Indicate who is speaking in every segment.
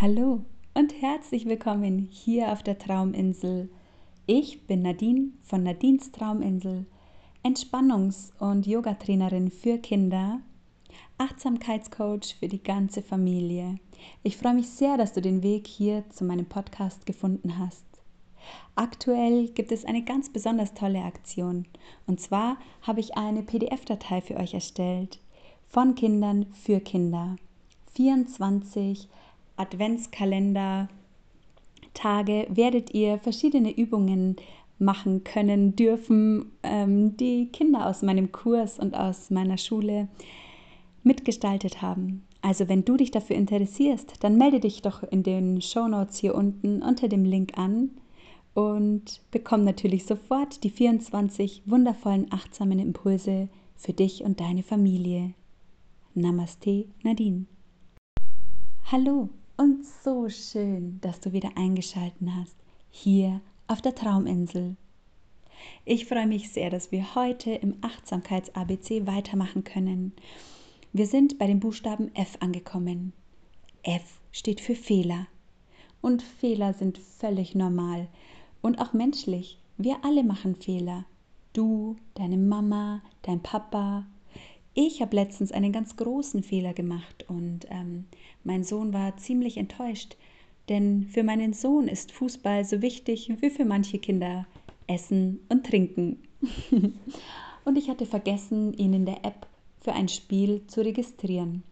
Speaker 1: Hallo und herzlich willkommen hier auf der Trauminsel. Ich bin Nadine von Nadines Trauminsel, Entspannungs- und Yogatrainerin für Kinder, Achtsamkeitscoach für die ganze Familie. Ich freue mich sehr, dass du den Weg hier zu meinem Podcast gefunden hast. Aktuell gibt es eine ganz besonders tolle Aktion. Und zwar habe ich eine PDF-Datei für euch erstellt. Von Kindern für Kinder. 24 Adventskalender Tage werdet ihr verschiedene Übungen machen können, dürfen, ähm, die Kinder aus meinem Kurs und aus meiner Schule mitgestaltet haben. Also wenn du dich dafür interessierst, dann melde dich doch in den Show Notes hier unten unter dem Link an und bekomm natürlich sofort die 24 wundervollen achtsamen Impulse für dich und deine Familie. Namaste, Nadine. Hallo und so schön, dass du wieder eingeschalten hast, hier auf der Trauminsel. Ich freue mich sehr, dass wir heute im Achtsamkeits-ABC weitermachen können. Wir sind bei dem Buchstaben F angekommen. F steht für Fehler. Und Fehler sind völlig normal und auch menschlich. Wir alle machen Fehler. Du, deine Mama, dein Papa, ich habe letztens einen ganz großen Fehler gemacht und ähm, mein Sohn war ziemlich enttäuscht, denn für meinen Sohn ist Fußball so wichtig wie für manche Kinder Essen und Trinken. und ich hatte vergessen, ihn in der App für ein Spiel zu registrieren.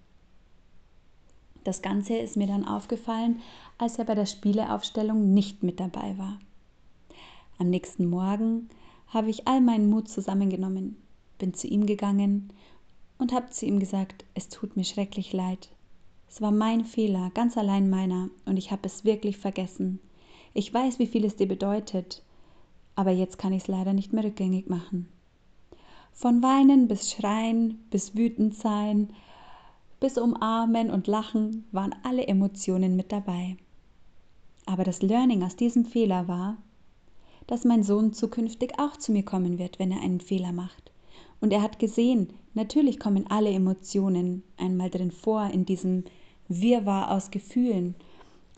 Speaker 1: Das Ganze ist mir dann aufgefallen, als er bei der Spieleaufstellung nicht mit dabei war. Am nächsten Morgen habe ich all meinen Mut zusammengenommen, bin zu ihm gegangen und habe zu ihm gesagt, es tut mir schrecklich leid. Es war mein Fehler, ganz allein meiner, und ich habe es wirklich vergessen. Ich weiß, wie viel es dir bedeutet, aber jetzt kann ich es leider nicht mehr rückgängig machen. Von Weinen bis Schreien, bis wütend sein, bis Umarmen und Lachen waren alle Emotionen mit dabei. Aber das Learning aus diesem Fehler war, dass mein Sohn zukünftig auch zu mir kommen wird, wenn er einen Fehler macht. Und er hat gesehen, natürlich kommen alle Emotionen einmal drin vor in diesem Wirrwarr aus Gefühlen.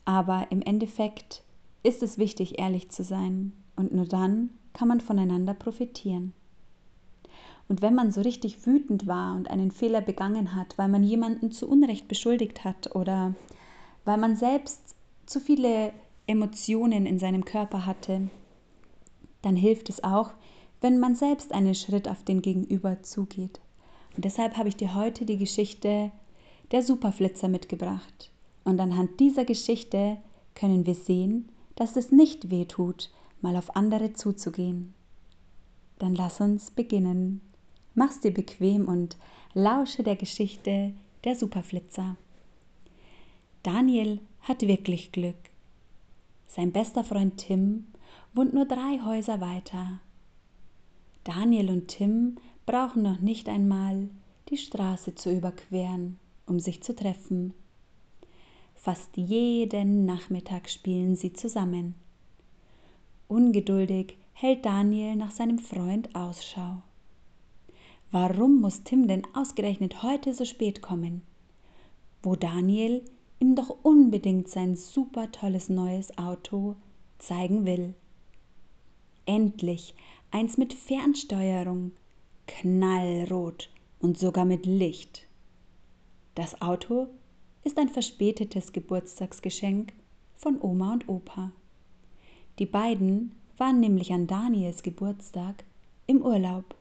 Speaker 1: Aber im Endeffekt ist es wichtig, ehrlich zu sein. Und nur dann kann man voneinander profitieren. Und wenn man so richtig wütend war und einen Fehler begangen hat, weil man jemanden zu Unrecht beschuldigt hat oder weil man selbst zu viele Emotionen in seinem Körper hatte, dann hilft es auch, wenn man selbst einen Schritt auf den Gegenüber zugeht. Und deshalb habe ich dir heute die Geschichte der Superflitzer mitgebracht. Und anhand dieser Geschichte können wir sehen, dass es nicht weh tut, mal auf andere zuzugehen. Dann lass uns beginnen. Mach's dir bequem und lausche der Geschichte der Superflitzer. Daniel hat wirklich Glück. Sein bester Freund Tim wohnt nur drei Häuser weiter Daniel und Tim brauchen noch nicht einmal die Straße zu überqueren, um sich zu treffen. Fast jeden Nachmittag spielen sie zusammen. Ungeduldig hält Daniel nach seinem Freund Ausschau. Warum muss Tim denn ausgerechnet heute so spät kommen? Wo Daniel ihm doch unbedingt sein super tolles neues Auto zeigen will. Endlich eins mit Fernsteuerung, knallrot und sogar mit Licht. Das Auto ist ein verspätetes Geburtstagsgeschenk von Oma und Opa. Die beiden waren nämlich an Daniels Geburtstag im Urlaub.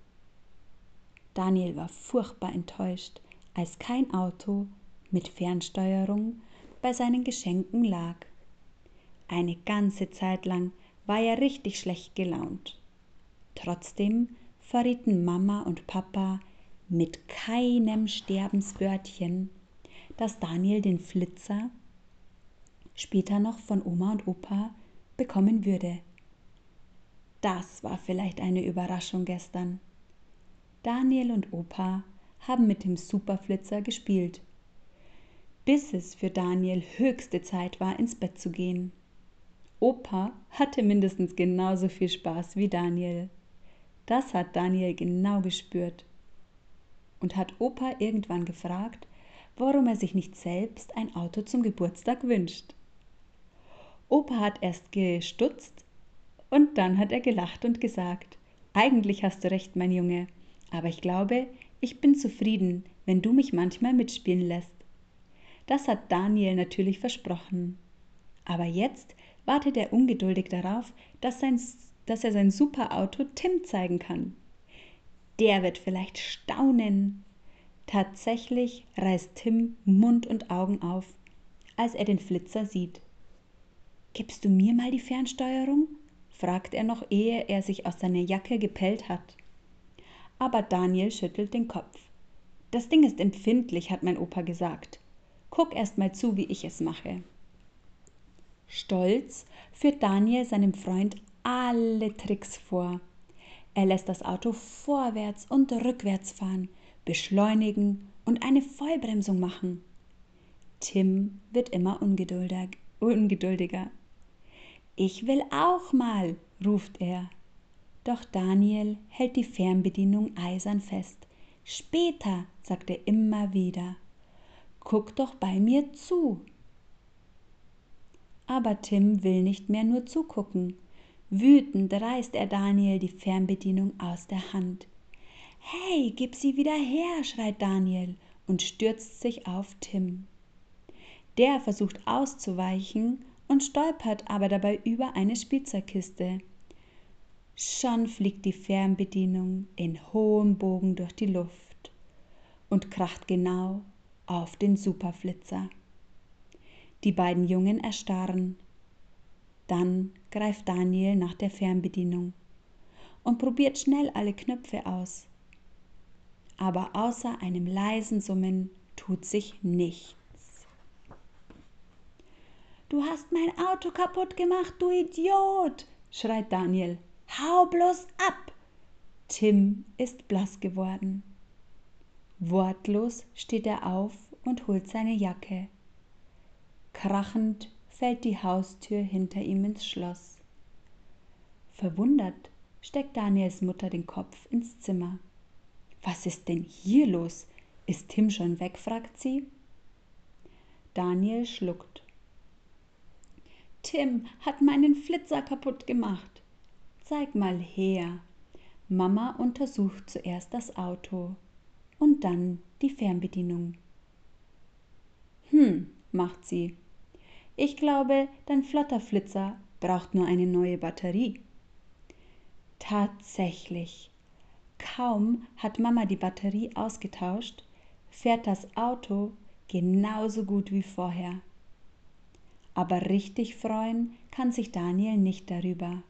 Speaker 1: Daniel war furchtbar enttäuscht, als kein Auto mit Fernsteuerung bei seinen Geschenken lag. Eine ganze Zeit lang war er richtig schlecht gelaunt. Trotzdem verrieten Mama und Papa mit keinem Sterbenswörtchen, dass Daniel den Flitzer später noch von Oma und Opa bekommen würde. Das war vielleicht eine Überraschung gestern. Daniel und Opa haben mit dem Superflitzer gespielt, bis es für Daniel höchste Zeit war, ins Bett zu gehen. Opa hatte mindestens genauso viel Spaß wie Daniel. Das hat Daniel genau gespürt und hat Opa irgendwann gefragt, warum er sich nicht selbst ein Auto zum Geburtstag wünscht. Opa hat erst gestutzt und dann hat er gelacht und gesagt, eigentlich hast du recht, mein Junge, aber ich glaube, ich bin zufrieden, wenn du mich manchmal mitspielen lässt. Das hat Daniel natürlich versprochen. Aber jetzt wartet er ungeduldig darauf, dass, sein, dass er sein Superauto Tim zeigen kann. Der wird vielleicht staunen. Tatsächlich reißt Tim Mund und Augen auf, als er den Flitzer sieht. Gibst du mir mal die Fernsteuerung? fragt er noch, ehe er sich aus seiner Jacke gepellt hat. Aber Daniel schüttelt den Kopf. Das Ding ist empfindlich, hat mein Opa gesagt. Guck erst mal zu, wie ich es mache. Stolz führt Daniel seinem Freund alle Tricks vor. Er lässt das Auto vorwärts und rückwärts fahren, beschleunigen und eine Vollbremsung machen. Tim wird immer ungeduldiger. Ich will auch mal, ruft er. Doch Daniel hält die Fernbedienung eisern fest. Später, sagt er immer wieder. Guck doch bei mir zu. Aber Tim will nicht mehr nur zugucken. Wütend reißt er Daniel die Fernbedienung aus der Hand. Hey, gib sie wieder her, schreit Daniel und stürzt sich auf Tim. Der versucht auszuweichen und stolpert aber dabei über eine Spielzeugkiste. Schon fliegt die Fernbedienung in hohem Bogen durch die Luft und kracht genau auf den Superflitzer. Die beiden Jungen erstarren. Dann greift Daniel nach der Fernbedienung und probiert schnell alle Knöpfe aus. Aber außer einem leisen Summen tut sich nichts. Du hast mein Auto kaputt gemacht, du Idiot! schreit Daniel. Hau bloß ab! Tim ist blass geworden. Wortlos steht er auf und holt seine Jacke. Krachend fällt die Haustür hinter ihm ins Schloss. Verwundert steckt Daniels Mutter den Kopf ins Zimmer. Was ist denn hier los? Ist Tim schon weg? fragt sie. Daniel schluckt. Tim hat meinen Flitzer kaputt gemacht. Zeig mal her. Mama untersucht zuerst das Auto und dann die Fernbedienung. Hm, macht sie. Ich glaube, dein flotter Flitzer braucht nur eine neue Batterie. Tatsächlich. Kaum hat Mama die Batterie ausgetauscht, fährt das Auto genauso gut wie vorher. Aber richtig freuen kann sich Daniel nicht darüber.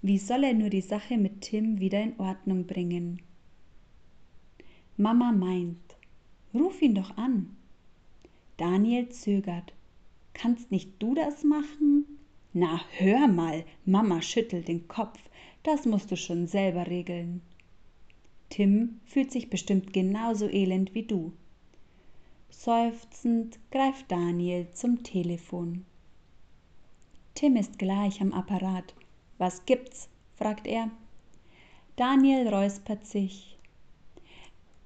Speaker 1: Wie soll er nur die Sache mit Tim wieder in Ordnung bringen? Mama meint, ruf ihn doch an. Daniel zögert. Kannst nicht du das machen? Na, hör mal, Mama schüttelt den Kopf. Das musst du schon selber regeln. Tim fühlt sich bestimmt genauso elend wie du. Seufzend greift Daniel zum Telefon. Tim ist gleich am Apparat. Was gibt's? fragt er. Daniel räuspert sich.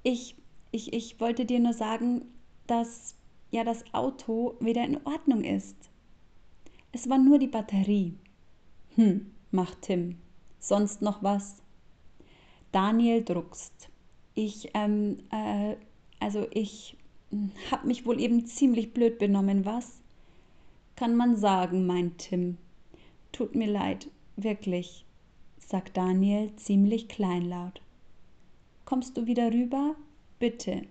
Speaker 1: Ich, ich, ich wollte dir nur sagen, dass ja das Auto wieder in Ordnung ist. Es war nur die Batterie. Hm, macht Tim. Sonst noch was? Daniel druckst. Ich, ähm, äh, also ich, hab mich wohl eben ziemlich blöd benommen, was? Kann man sagen, meint Tim. Tut mir leid, wirklich, sagt Daniel ziemlich kleinlaut. Kommst du wieder rüber? Bitte.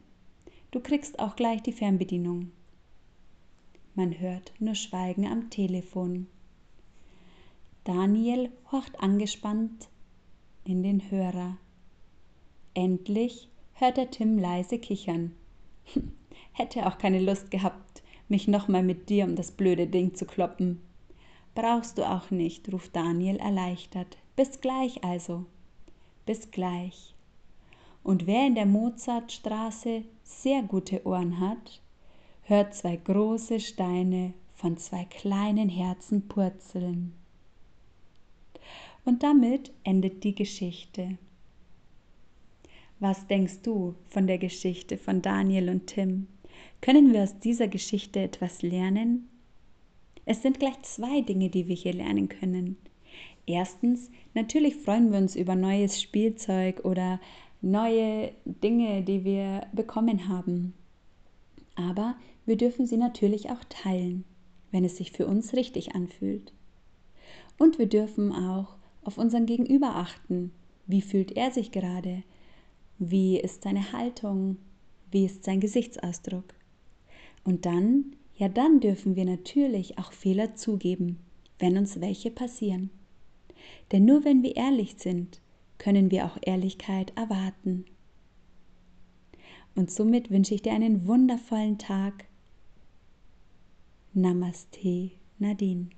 Speaker 1: Du kriegst auch gleich die Fernbedienung. Man hört nur Schweigen am Telefon. Daniel horcht angespannt in den Hörer. Endlich hört er Tim leise kichern. Hätte auch keine Lust gehabt, mich nochmal mit dir um das blöde Ding zu kloppen. Brauchst du auch nicht, ruft Daniel erleichtert. Bis gleich also. Bis gleich. Und wer in der Mozartstraße sehr gute Ohren hat, hört zwei große Steine von zwei kleinen Herzen purzeln. Und damit endet die Geschichte. Was denkst du von der Geschichte von Daniel und Tim? Können wir aus dieser Geschichte etwas lernen? Es sind gleich zwei Dinge, die wir hier lernen können. Erstens, natürlich freuen wir uns über neues Spielzeug oder neue Dinge, die wir bekommen haben. Aber wir dürfen sie natürlich auch teilen, wenn es sich für uns richtig anfühlt. Und wir dürfen auch auf unseren Gegenüber achten. Wie fühlt er sich gerade? Wie ist seine Haltung? Wie ist sein Gesichtsausdruck? Und dann, ja dann dürfen wir natürlich auch Fehler zugeben, wenn uns welche passieren. Denn nur wenn wir ehrlich sind, können wir auch Ehrlichkeit erwarten. Und somit wünsche ich dir einen wundervollen Tag. Namaste, Nadine.